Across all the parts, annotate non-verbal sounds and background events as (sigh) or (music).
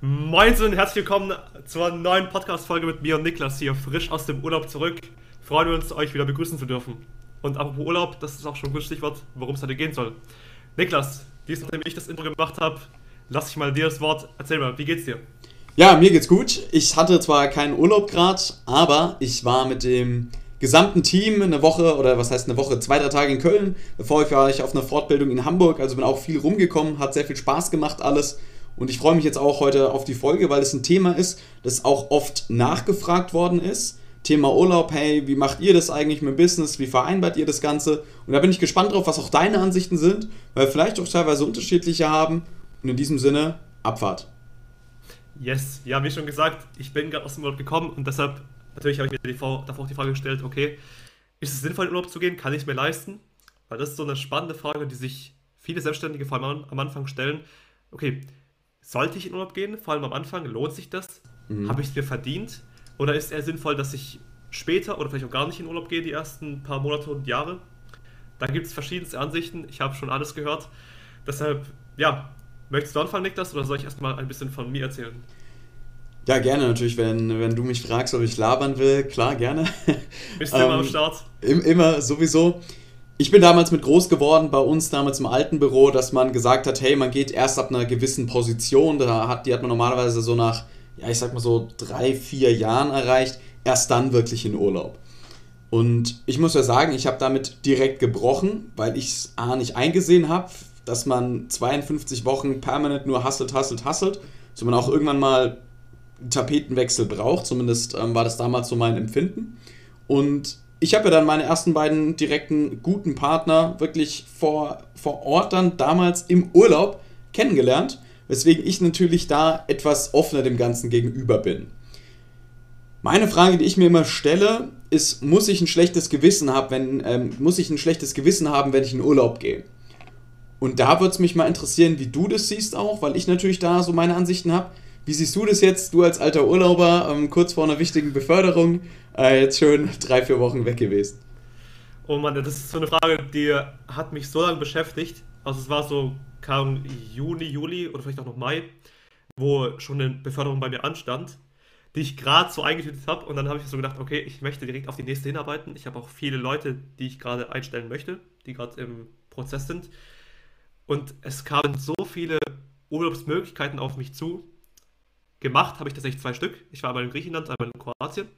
Moin und herzlich willkommen zur neuen Podcast-Folge mit mir und Niklas hier, frisch aus dem Urlaub zurück. Freuen wir uns, euch wieder begrüßen zu dürfen. Und apropos Urlaub, das ist auch schon ein gutes Stichwort, worum es heute gehen soll. Niklas, dies nachdem ich das Intro gemacht habe, lasse ich mal dir das Wort. Erzähl mal, wie geht's dir? Ja, mir geht's gut. Ich hatte zwar keinen Urlaub gerade, aber ich war mit dem gesamten Team eine Woche oder was heißt eine Woche, zwei, drei Tage in Köln. Bevor war ich auf einer Fortbildung in Hamburg, also bin auch viel rumgekommen, hat sehr viel Spaß gemacht alles. Und ich freue mich jetzt auch heute auf die Folge, weil es ein Thema ist, das auch oft nachgefragt worden ist. Thema Urlaub, hey, wie macht ihr das eigentlich mit Business? Wie vereinbart ihr das Ganze? Und da bin ich gespannt drauf, was auch deine Ansichten sind, weil vielleicht auch teilweise unterschiedliche haben. Und in diesem Sinne, Abfahrt. Yes, ja, wie schon gesagt, ich bin gerade aus dem Urlaub gekommen und deshalb Natürlich habe ich mir die, davor auch die Frage gestellt, okay, ist es sinnvoll, in Urlaub zu gehen? Kann ich mir leisten? Weil das ist so eine spannende Frage, die sich viele Selbstständige vor allem am Anfang stellen. Okay, sollte ich in Urlaub gehen? Vor allem am Anfang, lohnt sich das? Mhm. Habe ich es mir verdient? Oder ist es eher sinnvoll, dass ich später oder vielleicht auch gar nicht in Urlaub gehe, die ersten paar Monate und Jahre? Da gibt es verschiedenste Ansichten. Ich habe schon alles gehört. Deshalb, ja, möchtest du anfangen, Niklas, oder soll ich erstmal ein bisschen von mir erzählen? Ja, gerne natürlich, wenn, wenn du mich fragst, ob ich labern will, klar, gerne. Bist du ähm, immer am Start? Immer, sowieso. Ich bin damals mit groß geworden, bei uns damals im alten Büro, dass man gesagt hat, hey, man geht erst ab einer gewissen Position, da hat, die hat man normalerweise so nach, ja, ich sag mal so drei, vier Jahren erreicht, erst dann wirklich in Urlaub. Und ich muss ja sagen, ich habe damit direkt gebrochen, weil ich es A nicht eingesehen habe, dass man 52 Wochen permanent nur hasselt, hasselt, hasselt, sondern auch irgendwann mal Tapetenwechsel braucht. Zumindest ähm, war das damals so mein Empfinden. Und ich habe ja dann meine ersten beiden direkten guten Partner wirklich vor, vor Ort dann damals im Urlaub kennengelernt, weswegen ich natürlich da etwas offener dem Ganzen gegenüber bin. Meine Frage, die ich mir immer stelle, ist, muss ich ein schlechtes Gewissen haben, wenn, ähm, muss ich ein schlechtes Gewissen haben, wenn ich in Urlaub gehe? Und da würde es mich mal interessieren, wie du das siehst auch, weil ich natürlich da so meine Ansichten habe. Wie siehst du das jetzt, du als alter Urlauber, ähm, kurz vor einer wichtigen Beförderung, äh, jetzt schön (laughs) drei, vier Wochen weg gewesen? Oh Mann, das ist so eine Frage, die hat mich so lange beschäftigt. Also es war so, kam Juni, Juli oder vielleicht auch noch Mai, wo schon eine Beförderung bei mir anstand, die ich gerade so eingetütet habe. Und dann habe ich so gedacht, okay, ich möchte direkt auf die nächste hinarbeiten. Ich habe auch viele Leute, die ich gerade einstellen möchte, die gerade im Prozess sind. Und es kamen so viele Urlaubsmöglichkeiten auf mich zu, Gemacht habe ich tatsächlich zwei Stück. Ich war einmal in Griechenland, einmal in Kroatien.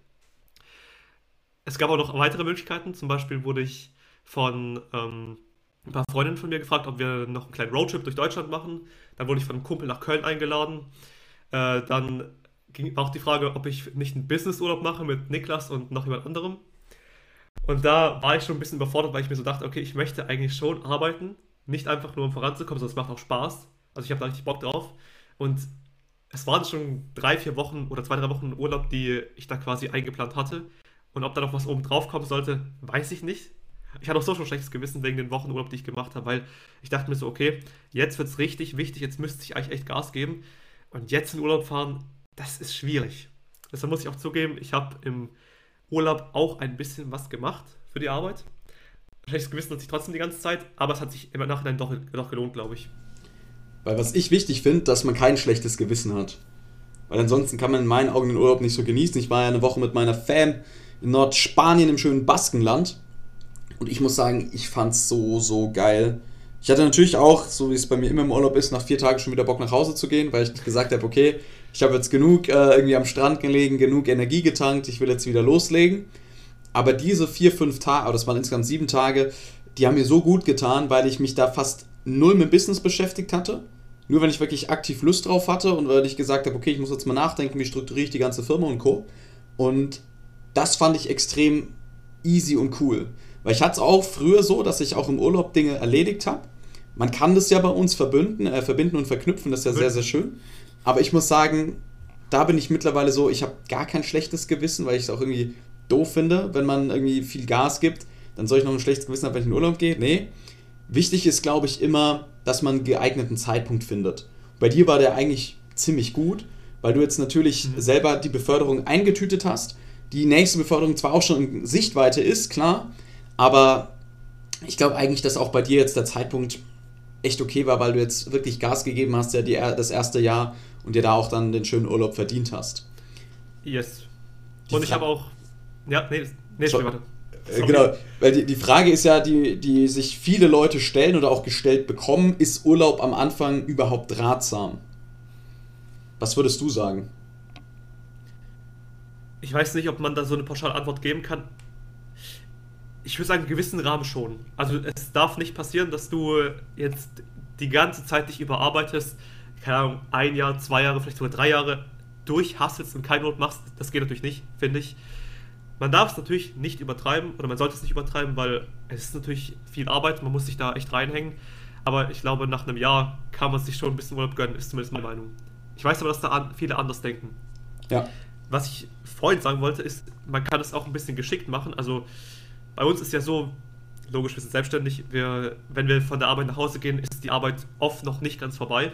Es gab auch noch weitere Möglichkeiten. Zum Beispiel wurde ich von ähm, ein paar Freundinnen von mir gefragt, ob wir noch einen kleinen Roadtrip durch Deutschland machen. Dann wurde ich von einem Kumpel nach Köln eingeladen. Äh, dann ging auch die Frage, ob ich nicht einen Businessurlaub mache mit Niklas und noch jemand anderem. Und da war ich schon ein bisschen überfordert, weil ich mir so dachte, okay, ich möchte eigentlich schon arbeiten, nicht einfach nur um voranzukommen, sondern es macht auch Spaß. Also ich habe da richtig Bock drauf. Und es waren schon drei, vier Wochen oder zwei, drei Wochen Urlaub, die ich da quasi eingeplant hatte. Und ob da noch was oben drauf kommen sollte, weiß ich nicht. Ich hatte auch so schon schlechtes Gewissen wegen den Wochenurlaub, die ich gemacht habe, weil ich dachte mir so, okay, jetzt wird es richtig wichtig, jetzt müsste ich eigentlich echt Gas geben. Und jetzt in Urlaub fahren, das ist schwierig. Deshalb muss ich auch zugeben, ich habe im Urlaub auch ein bisschen was gemacht für die Arbeit. Schlechtes Gewissen hat sich trotzdem die ganze Zeit, aber es hat sich im Nachhinein doch, doch gelohnt, glaube ich. Weil was ich wichtig finde, dass man kein schlechtes Gewissen hat. Weil ansonsten kann man in meinen Augen den Urlaub nicht so genießen. Ich war ja eine Woche mit meiner Fam in Nordspanien im schönen Baskenland. Und ich muss sagen, ich fand's so, so geil. Ich hatte natürlich auch, so wie es bei mir immer im Urlaub ist, nach vier Tagen schon wieder Bock nach Hause zu gehen, weil ich gesagt habe, okay, ich habe jetzt genug äh, irgendwie am Strand gelegen, genug Energie getankt, ich will jetzt wieder loslegen. Aber diese vier, fünf Tage, das waren insgesamt sieben Tage, die haben mir so gut getan, weil ich mich da fast null mit Business beschäftigt hatte. Nur wenn ich wirklich aktiv Lust drauf hatte und weil ich gesagt habe, okay, ich muss jetzt mal nachdenken, wie strukturiere ich die ganze Firma und Co. Und das fand ich extrem easy und cool. Weil ich hatte es auch früher so, dass ich auch im Urlaub Dinge erledigt habe. Man kann das ja bei uns verbinden, äh, verbinden und verknüpfen, das ist ja sehr, sehr schön. Aber ich muss sagen, da bin ich mittlerweile so, ich habe gar kein schlechtes Gewissen, weil ich es auch irgendwie doof finde, wenn man irgendwie viel Gas gibt, dann soll ich noch ein schlechtes Gewissen haben, wenn ich in den Urlaub gehe. Nee, Wichtig ist, glaube ich, immer, dass man einen geeigneten Zeitpunkt findet. Bei dir war der eigentlich ziemlich gut, weil du jetzt natürlich mhm. selber die Beförderung eingetütet hast. Die nächste Beförderung zwar auch schon in Sichtweite ist, klar, aber ich glaube eigentlich, dass auch bei dir jetzt der Zeitpunkt echt okay war, weil du jetzt wirklich Gas gegeben hast, ja, die, das erste Jahr und dir da auch dann den schönen Urlaub verdient hast. Yes. Die und ich habe auch. Ja, nee, nee, so, warte. Äh, Sorry. Genau, weil die, die Frage ist ja, die, die sich viele Leute stellen oder auch gestellt bekommen, ist Urlaub am Anfang überhaupt ratsam? Was würdest du sagen? Ich weiß nicht, ob man da so eine pauschale Antwort geben kann. Ich würde sagen, einen gewissen Rahmen schon. Also es darf nicht passieren, dass du jetzt die ganze Zeit dich überarbeitest, keine Ahnung, ein Jahr, zwei Jahre, vielleicht sogar drei Jahre durchhasselst und keinen Not machst. Das geht natürlich nicht, finde ich. Man darf es natürlich nicht übertreiben oder man sollte es nicht übertreiben, weil es ist natürlich viel Arbeit, man muss sich da echt reinhängen. Aber ich glaube, nach einem Jahr kann man sich schon ein bisschen Urlaub gönnen, ist zumindest meine Meinung. Ich weiß aber, dass da viele anders denken. Ja. Was ich vorhin sagen wollte, ist, man kann es auch ein bisschen geschickt machen. Also bei uns ist ja so, logisch, wir sind selbstständig, wir, wenn wir von der Arbeit nach Hause gehen, ist die Arbeit oft noch nicht ganz vorbei.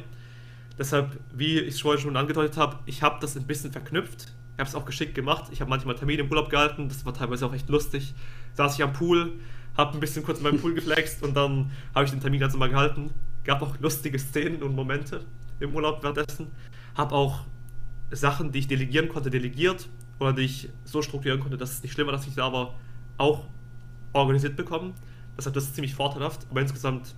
Deshalb, wie ich es vorhin schon angedeutet habe, ich habe das ein bisschen verknüpft. Ich habe es auch geschickt gemacht. Ich habe manchmal Termine im Urlaub gehalten, das war teilweise auch echt lustig. Saß ich am Pool, habe ein bisschen kurz in meinem Pool geflext und dann habe ich den Termin ganz normal gehalten. Gab auch lustige Szenen und Momente im Urlaub währenddessen. Habe auch Sachen, die ich delegieren konnte, delegiert oder die ich so strukturieren konnte, dass es nicht schlimm war, dass ich da aber auch organisiert bekommen. Deshalb das ist ziemlich vorteilhaft. Aber insgesamt,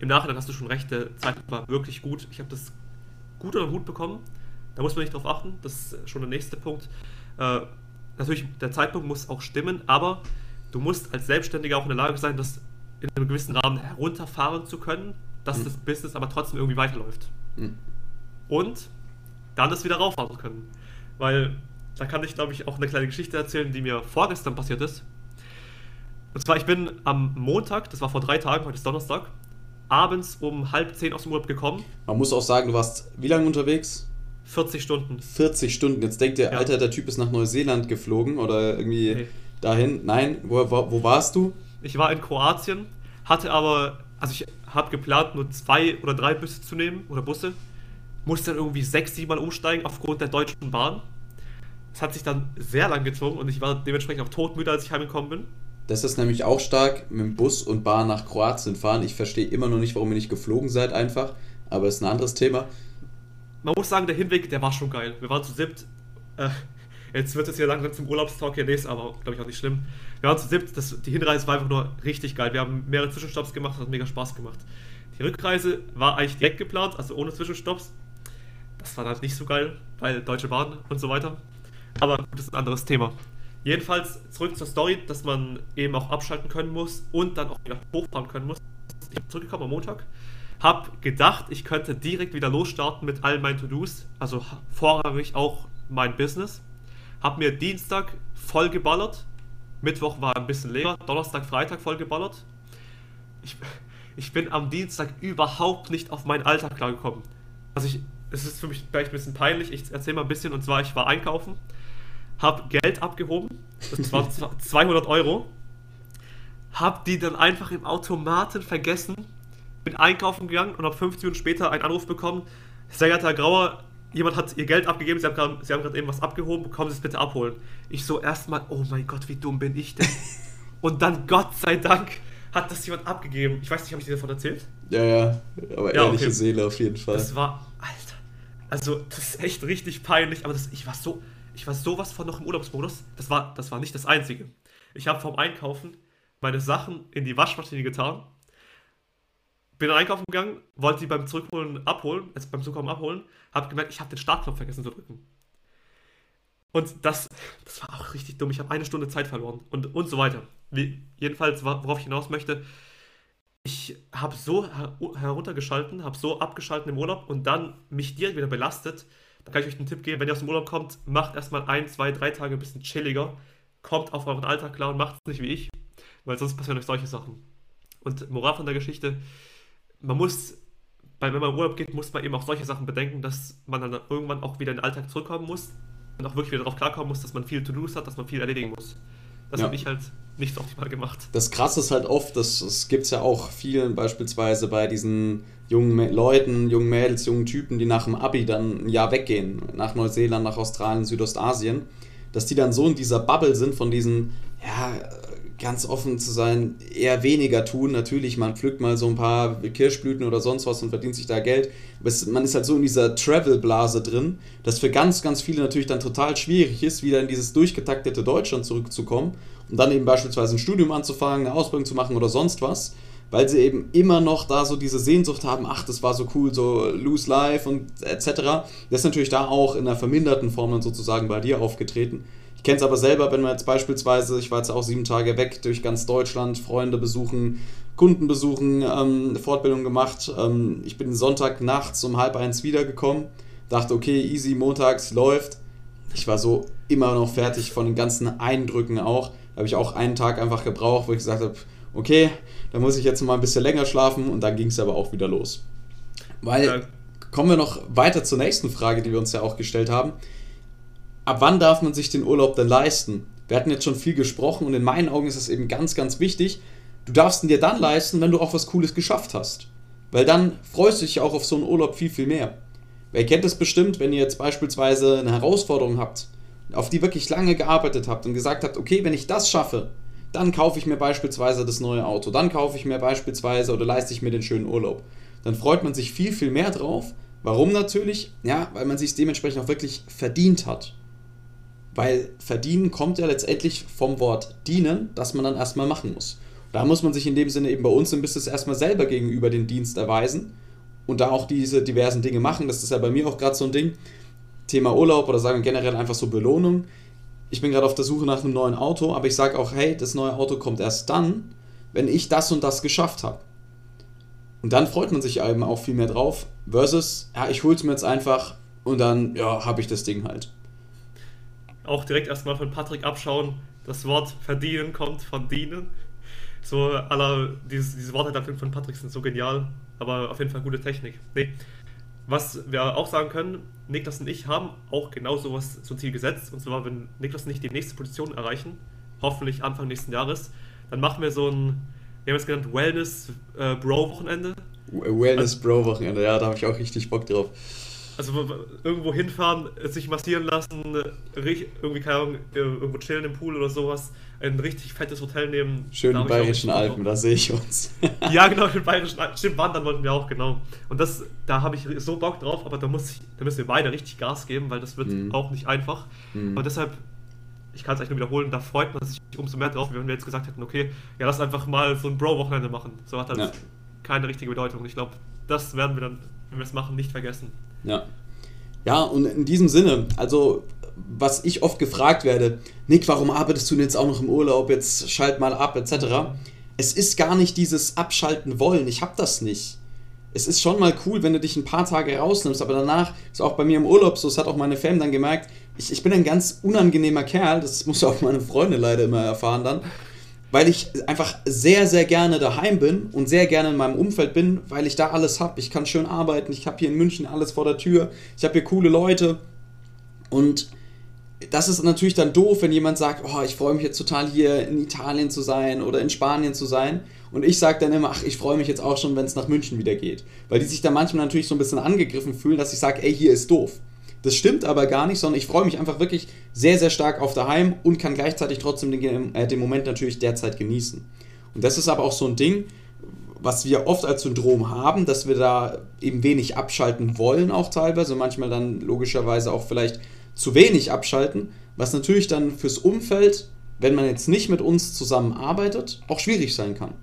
im Nachhinein hast du schon recht, der Zeitpunkt war wirklich gut. Ich habe das gut den Hut bekommen. Da muss man nicht drauf achten. Das ist schon der nächste Punkt. Äh, natürlich, der Zeitpunkt muss auch stimmen, aber du musst als Selbstständiger auch in der Lage sein, das in einem gewissen Rahmen herunterfahren zu können, dass mhm. das Business aber trotzdem irgendwie weiterläuft. Mhm. Und dann das wieder rauffahren können. Weil da kann ich, glaube ich, auch eine kleine Geschichte erzählen, die mir vorgestern passiert ist. Und zwar, ich bin am Montag, das war vor drei Tagen, heute ist Donnerstag, abends um halb zehn aus dem Urlaub gekommen. Man muss auch sagen, du warst wie lange unterwegs? 40 Stunden. 40 Stunden. Jetzt denkt ihr, ja. Alter, der Typ ist nach Neuseeland geflogen oder irgendwie nee. dahin. Nein, wo, wo, wo warst du? Ich war in Kroatien, hatte aber, also ich habe geplant, nur zwei oder drei Busse zu nehmen oder Busse musste dann irgendwie sechs, sieben Mal umsteigen aufgrund der Deutschen Bahn. Es hat sich dann sehr lang gezogen und ich war dementsprechend auch todmüde, als ich heimgekommen bin. Das ist nämlich auch stark mit dem Bus und Bahn nach Kroatien fahren. Ich verstehe immer noch nicht, warum ihr nicht geflogen seid einfach, aber ist ein anderes Thema. Man muss sagen, der Hinweg, der war schon geil. Wir waren zu siebt. Äh, jetzt wird es hier langsam zum Urlaubstalk hier nächstes, aber glaube ich auch nicht schlimm. Wir waren zu siebt, das, die Hinreise war einfach nur richtig geil. Wir haben mehrere Zwischenstopps gemacht, hat mega Spaß gemacht. Die Rückreise war eigentlich direkt geplant, also ohne Zwischenstopps. Das war dann nicht so geil, weil Deutsche Bahn und so weiter. Aber das ist ein anderes Thema. Jedenfalls zurück zur Story, dass man eben auch abschalten können muss und dann auch wieder hochfahren können muss. Ich bin zurückgekommen am Montag, habe gedacht, ich könnte direkt wieder losstarten mit all meinen To-Dos, also vorrangig auch mein Business. Habe mir Dienstag voll geballert, Mittwoch war ein bisschen leer, Donnerstag, Freitag voll geballert. Ich, ich bin am Dienstag überhaupt nicht auf meinen Alltag klargekommen. Also ich, es ist für mich vielleicht ein bisschen peinlich. Ich erzähle mal ein bisschen. Und zwar, ich war einkaufen, habe Geld abgehoben. Das war 200 (laughs) Euro. Habe die dann einfach im Automaten vergessen. Bin einkaufen gegangen und habe 15 Minuten später einen Anruf bekommen. Sehr geehrter Herr Grauer, jemand hat ihr Geld abgegeben. Sie haben gerade eben was abgehoben. Kommen Sie es bitte abholen. Ich so erstmal, oh mein Gott, wie dumm bin ich denn? (laughs) und dann, Gott sei Dank, hat das jemand abgegeben. Ich weiß nicht, habe ich dir davon erzählt? Ja, ja, aber ja, ehrliche okay. Seele auf jeden Fall. Das war, Alter, also, das ist echt richtig peinlich, aber das, ich war so, ich war sowas von noch im Urlaubsmodus. Das war, das war nicht das Einzige. Ich habe vom Einkaufen meine Sachen in die Waschmaschine getan, bin einkaufen gegangen, wollte sie beim Zurückholen abholen, also beim Zurückkommen abholen, habe gemerkt, ich habe den Startknopf vergessen zu drücken. Und das, das war auch richtig dumm. Ich habe eine Stunde Zeit verloren und, und so weiter. Wie, jedenfalls, worauf ich hinaus möchte, ich habe so her heruntergeschalten, habe so abgeschalten im Urlaub und dann mich direkt wieder belastet. Da kann ich euch einen Tipp geben, wenn ihr aus dem Urlaub kommt, macht erstmal ein, zwei, drei Tage ein bisschen chilliger, kommt auf euren Alltag klar und macht es nicht wie ich, weil sonst passieren euch solche Sachen. Und Moral von der Geschichte, man muss, wenn man Urlaub geht, muss man eben auch solche Sachen bedenken, dass man dann irgendwann auch wieder in den Alltag zurückkommen muss und auch wirklich wieder darauf klarkommen muss, dass man viel To-Dos hat, dass man viel erledigen muss. Das ja. habe ich halt nicht so optimal gemacht. Das Krasse ist halt oft, das, das gibt es ja auch vielen, beispielsweise bei diesen jungen Leuten, jungen Mädels, jungen Typen, die nach dem Abi dann ein Jahr weggehen, nach Neuseeland, nach Australien, Südostasien, dass die dann so in dieser Bubble sind von diesen, ja, ganz offen zu sein, eher weniger tun. Natürlich, man pflückt mal so ein paar Kirschblüten oder sonst was und verdient sich da Geld. Aber es, man ist halt so in dieser Travel-Blase drin, dass für ganz, ganz viele natürlich dann total schwierig ist, wieder in dieses durchgetaktete Deutschland zurückzukommen und dann eben beispielsweise ein Studium anzufangen, eine Ausbildung zu machen oder sonst was. Weil sie eben immer noch da so diese Sehnsucht haben, ach, das war so cool, so Lose Life und etc. Das ist natürlich da auch in einer verminderten Form dann sozusagen bei dir aufgetreten kenne es aber selber, wenn man jetzt beispielsweise, ich war jetzt auch sieben Tage weg durch ganz Deutschland, Freunde besuchen, Kunden besuchen, ähm, Fortbildung gemacht. Ähm, ich bin Sonntag nachts um halb eins wiedergekommen, dachte, okay, easy, montags läuft. Ich war so immer noch fertig von den ganzen Eindrücken auch. Da habe ich auch einen Tag einfach gebraucht, wo ich gesagt habe, okay, da muss ich jetzt mal ein bisschen länger schlafen und dann ging es aber auch wieder los. Weil, kommen wir noch weiter zur nächsten Frage, die wir uns ja auch gestellt haben ab wann darf man sich den Urlaub denn leisten? Wir hatten jetzt schon viel gesprochen und in meinen Augen ist es eben ganz, ganz wichtig. Du darfst ihn dir dann leisten, wenn du auch was Cooles geschafft hast. Weil dann freust du dich auch auf so einen Urlaub viel, viel mehr. Wer kennt es bestimmt, wenn ihr jetzt beispielsweise eine Herausforderung habt, auf die wirklich lange gearbeitet habt und gesagt habt, okay, wenn ich das schaffe, dann kaufe ich mir beispielsweise das neue Auto, dann kaufe ich mir beispielsweise oder leiste ich mir den schönen Urlaub. Dann freut man sich viel, viel mehr drauf. Warum natürlich? Ja, weil man sich dementsprechend auch wirklich verdient hat. Weil verdienen kommt ja letztendlich vom Wort dienen, das man dann erstmal machen muss. Da muss man sich in dem Sinne eben bei uns im Business erstmal selber gegenüber den Dienst erweisen und da auch diese diversen Dinge machen. Das ist ja bei mir auch gerade so ein Ding. Thema Urlaub oder sagen generell einfach so Belohnung. Ich bin gerade auf der Suche nach einem neuen Auto, aber ich sage auch, hey, das neue Auto kommt erst dann, wenn ich das und das geschafft habe. Und dann freut man sich eben auch viel mehr drauf, versus, ja, ich hole es mir jetzt einfach und dann, ja, habe ich das Ding halt auch direkt erstmal von Patrick abschauen. Das Wort verdienen kommt von dienen. So, aller, diese Worte von Patrick sind so genial, aber auf jeden Fall gute Technik. Nee. Was wir auch sagen können, Niklas und ich haben auch genau sowas zum Ziel gesetzt. Und zwar, wenn Niklas und ich die nächste Position erreichen, hoffentlich Anfang nächsten Jahres, dann machen wir so ein, wir haben es genannt, Wellness-Bro-Wochenende. Äh, Wellness-Bro-Wochenende, ja, da habe ich auch richtig Bock drauf also irgendwo hinfahren, sich massieren lassen, irgendwie, keine Ahnung, irgendwo chillen im Pool oder sowas, ein richtig fettes Hotel nehmen. Schön in bayerischen Alpen, da sehe ich uns. (laughs) ja, genau, in bayerischen Alpen. Stimmt, wandern wollten wir auch, genau. Und das, da habe ich so Bock drauf, aber da, muss ich, da müssen wir beide richtig Gas geben, weil das wird mhm. auch nicht einfach. Mhm. Und deshalb, ich kann es eigentlich nur wiederholen, da freut man sich umso mehr drauf, wenn wir jetzt gesagt hätten, okay, ja, lass einfach mal so ein Bro-Wochenende machen. So hat das ja. keine richtige Bedeutung. Ich glaube, das werden wir dann, wenn wir es machen, nicht vergessen. Ja. Ja, und in diesem Sinne, also was ich oft gefragt werde, Nick, warum arbeitest du denn jetzt auch noch im Urlaub? Jetzt schalt mal ab, etc. Es ist gar nicht dieses Abschalten wollen. Ich habe das nicht. Es ist schon mal cool, wenn du dich ein paar Tage rausnimmst, aber danach ist auch bei mir im Urlaub so, das hat auch meine Fam dann gemerkt, ich, ich bin ein ganz unangenehmer Kerl, das muss auch meine Freunde leider immer erfahren dann weil ich einfach sehr, sehr gerne daheim bin und sehr gerne in meinem Umfeld bin, weil ich da alles habe. Ich kann schön arbeiten, ich habe hier in München alles vor der Tür, ich habe hier coole Leute und das ist natürlich dann doof, wenn jemand sagt, oh, ich freue mich jetzt total hier in Italien zu sein oder in Spanien zu sein. Und ich sage dann immer, ach, ich freue mich jetzt auch schon, wenn es nach München wieder geht. Weil die sich da manchmal natürlich so ein bisschen angegriffen fühlen, dass ich sage, ey, hier ist doof. Das stimmt aber gar nicht, sondern ich freue mich einfach wirklich sehr, sehr stark auf daheim und kann gleichzeitig trotzdem den, äh, den Moment natürlich derzeit genießen. Und das ist aber auch so ein Ding, was wir oft als Syndrom haben, dass wir da eben wenig abschalten wollen, auch teilweise, manchmal dann logischerweise auch vielleicht zu wenig abschalten, was natürlich dann fürs Umfeld, wenn man jetzt nicht mit uns zusammenarbeitet, auch schwierig sein kann.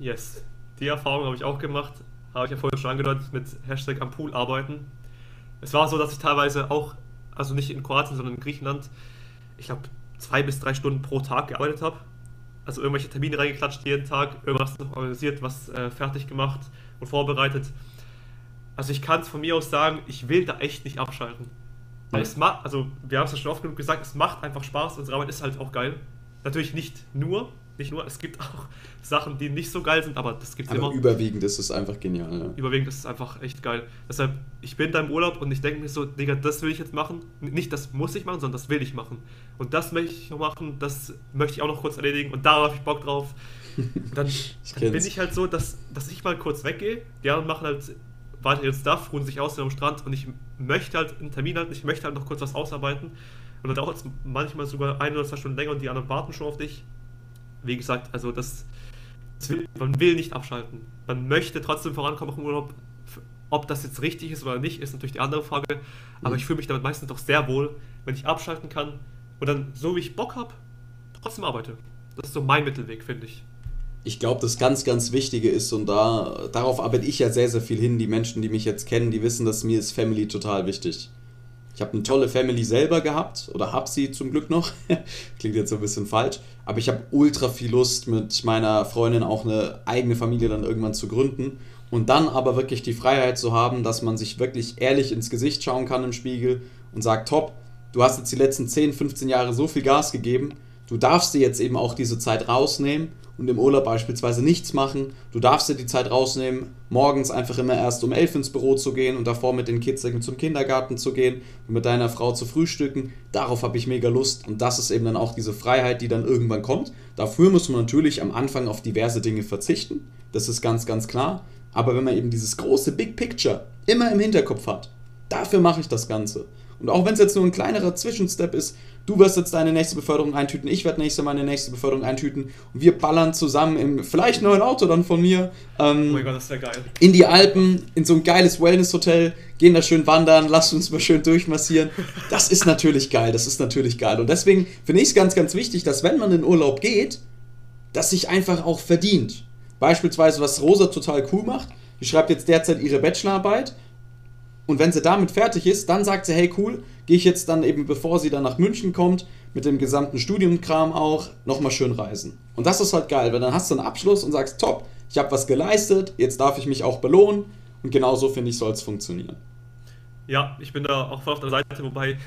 Yes, die Erfahrung habe ich auch gemacht, habe ich ja vorhin schon angedeutet, mit Hashtag am Pool arbeiten es war so, dass ich teilweise auch, also nicht in Kroatien, sondern in Griechenland, ich glaube, zwei bis drei Stunden pro Tag gearbeitet habe. Also irgendwelche Termine reingeklatscht jeden Tag, irgendwas noch organisiert, was äh, fertig gemacht und vorbereitet. Also ich kann es von mir aus sagen, ich will da echt nicht abschalten. Weil es macht, also wir haben es ja schon oft genug gesagt, es macht einfach Spaß, unsere Arbeit ist halt auch geil. Natürlich nicht nur, nicht nur, es gibt auch (laughs) Sachen, die nicht so geil sind, aber das gibt es immer. Überwiegend ist es einfach genial. Ja. Überwiegend ist es einfach echt geil. Deshalb, ich bin da im Urlaub und ich denke mir so, Digga, das will ich jetzt machen. Nicht das muss ich machen, sondern das will ich machen. Und das möchte ich noch machen, das möchte ich auch noch kurz erledigen und da habe ich Bock drauf. (laughs) dann, dann bin ich halt so, dass, dass ich mal kurz weggehe, die anderen machen halt weiter ihren Stuff, ruhen sich aus am Strand und ich möchte halt einen Termin halten, ich möchte halt noch kurz was ausarbeiten. Und dann dauert es manchmal sogar ein oder zwei Stunden länger und die anderen warten schon auf dich wie gesagt, also das, das will, man will nicht abschalten. Man möchte trotzdem vorankommen im Urlaub. Ob das jetzt richtig ist oder nicht, ist natürlich die andere Frage. Aber mhm. ich fühle mich damit meistens doch sehr wohl, wenn ich abschalten kann und dann, so wie ich Bock habe, trotzdem arbeite. Das ist so mein Mittelweg, finde ich. Ich glaube, das ganz, ganz Wichtige ist, und da, darauf arbeite ich ja sehr, sehr viel hin. Die Menschen, die mich jetzt kennen, die wissen, dass mir ist Family total wichtig. Ich habe eine tolle Family selber gehabt oder habe sie zum Glück noch. (laughs) Klingt jetzt so ein bisschen falsch. Aber ich habe ultra viel Lust, mit meiner Freundin auch eine eigene Familie dann irgendwann zu gründen. Und dann aber wirklich die Freiheit zu haben, dass man sich wirklich ehrlich ins Gesicht schauen kann im Spiegel und sagt, top, du hast jetzt die letzten 10, 15 Jahre so viel Gas gegeben, du darfst dir jetzt eben auch diese Zeit rausnehmen und im Urlaub beispielsweise nichts machen. Du darfst dir die Zeit rausnehmen, morgens einfach immer erst um elf ins Büro zu gehen und davor mit den Kids zum Kindergarten zu gehen und mit deiner Frau zu frühstücken. Darauf habe ich mega Lust und das ist eben dann auch diese Freiheit, die dann irgendwann kommt. Dafür muss man natürlich am Anfang auf diverse Dinge verzichten. Das ist ganz, ganz klar. Aber wenn man eben dieses große Big Picture immer im Hinterkopf hat, dafür mache ich das Ganze. Und auch wenn es jetzt nur ein kleinerer Zwischenstep ist, du wirst jetzt deine nächste Beförderung eintüten, ich werde nächste meine nächste Beförderung eintüten und wir ballern zusammen im vielleicht neuen Auto dann von mir ähm, oh mein Gott, geil. in die Alpen, in so ein geiles Wellness-Hotel, gehen da schön wandern, lass uns mal schön durchmassieren. Das ist natürlich geil, das ist natürlich geil. Und deswegen finde ich es ganz, ganz wichtig, dass wenn man in Urlaub geht, das sich einfach auch verdient. Beispielsweise, was Rosa total cool macht, die schreibt jetzt derzeit ihre Bachelorarbeit und wenn sie damit fertig ist, dann sagt sie, hey cool, gehe ich jetzt dann eben, bevor sie dann nach München kommt, mit dem gesamten Studienkram auch, nochmal schön reisen. Und das ist halt geil, weil dann hast du einen Abschluss und sagst, top, ich habe was geleistet, jetzt darf ich mich auch belohnen. Und genau so, finde ich, soll es funktionieren. Ja, ich bin da auch voll auf der Seite, wobei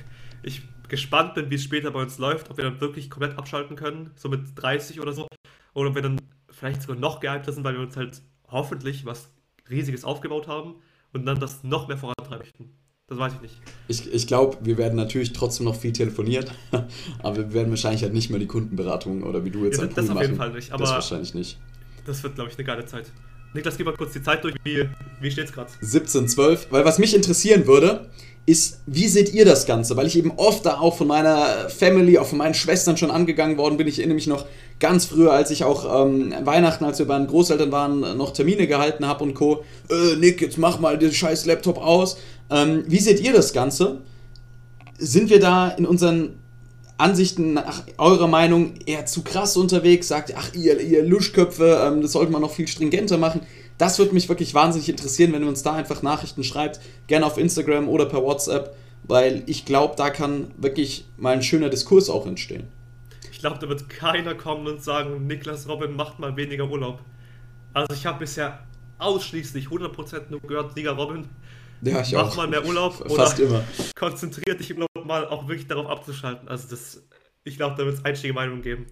ich gespannt bin, wie es später bei uns läuft, ob wir dann wirklich komplett abschalten können, so mit 30 oder so, oder ob wir dann vielleicht sogar noch gehypter sind, weil wir uns halt hoffentlich was Riesiges aufgebaut haben und dann das noch mehr vorantreiben möchten. Das weiß ich nicht. Ich, ich glaube, wir werden natürlich trotzdem noch viel telefoniert, (laughs) aber wir werden wahrscheinlich halt nicht mehr die Kundenberatung oder wie du jetzt ja, Das auf jeden Fall nicht. Aber das wahrscheinlich nicht. Das wird, glaube ich, eine geile Zeit. Niklas, gib mal kurz die Zeit durch. Wie, wie steht es gerade? 17, 12. Weil was mich interessieren würde, ist, wie seht ihr das Ganze? Weil ich eben oft da auch von meiner Family, auch von meinen Schwestern schon angegangen worden bin. Ich erinnere mich noch ganz früher, als ich auch ähm, Weihnachten, als wir bei den Großeltern waren, noch Termine gehalten habe und Co. Äh, Nick, jetzt mach mal den scheiß Laptop aus. Ähm, wie seht ihr das Ganze? Sind wir da in unseren Ansichten nach eurer Meinung eher zu krass unterwegs? Sagt, ach, ihr, ihr Luschköpfe, ähm, das sollte man noch viel stringenter machen. Das würde mich wirklich wahnsinnig interessieren, wenn ihr uns da einfach Nachrichten schreibt. Gerne auf Instagram oder per WhatsApp, weil ich glaube, da kann wirklich mal ein schöner Diskurs auch entstehen. Ich glaube, da wird keiner kommen und sagen, Niklas Robin macht mal weniger Urlaub. Also ich habe bisher ausschließlich 100% nur gehört, Digga Robin, ja, mach auch. mal mehr Urlaub Fast oder immer. konzentriert dich im Urlaub mal auch wirklich darauf abzuschalten. Also das, ich glaube, da wird es einstiege Meinungen geben.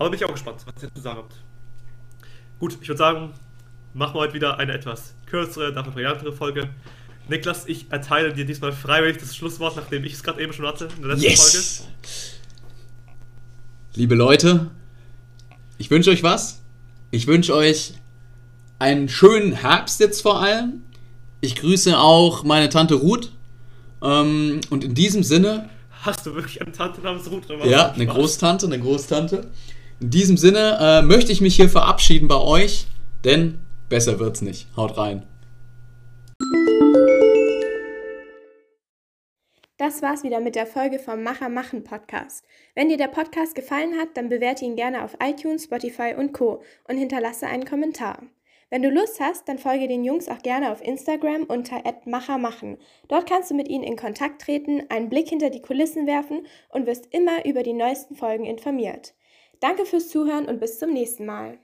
Aber bin ich auch gespannt, was ihr zu sagen habt. Gut, ich würde sagen, machen wir heute wieder eine etwas kürzere, dafür brillantere Folge. Niklas, ich erteile dir diesmal freiwillig das Schlusswort, nachdem ich es gerade eben schon hatte in der letzten yes. Folge. Liebe Leute, ich wünsche euch was. Ich wünsche euch einen schönen Herbst jetzt vor allem. Ich grüße auch meine Tante Ruth. Ähm, und in diesem Sinne. Hast du wirklich eine Tante namens Ruth? Ja, eine Großtante, eine Großtante. In diesem Sinne äh, möchte ich mich hier verabschieden bei euch, denn Besser wird's nicht. Haut rein. Das war's wieder mit der Folge vom Macher machen Podcast. Wenn dir der Podcast gefallen hat, dann bewerte ihn gerne auf iTunes, Spotify und Co. und hinterlasse einen Kommentar. Wenn du Lust hast, dann folge den Jungs auch gerne auf Instagram unter @machermachen. Dort kannst du mit ihnen in Kontakt treten, einen Blick hinter die Kulissen werfen und wirst immer über die neuesten Folgen informiert. Danke fürs Zuhören und bis zum nächsten Mal.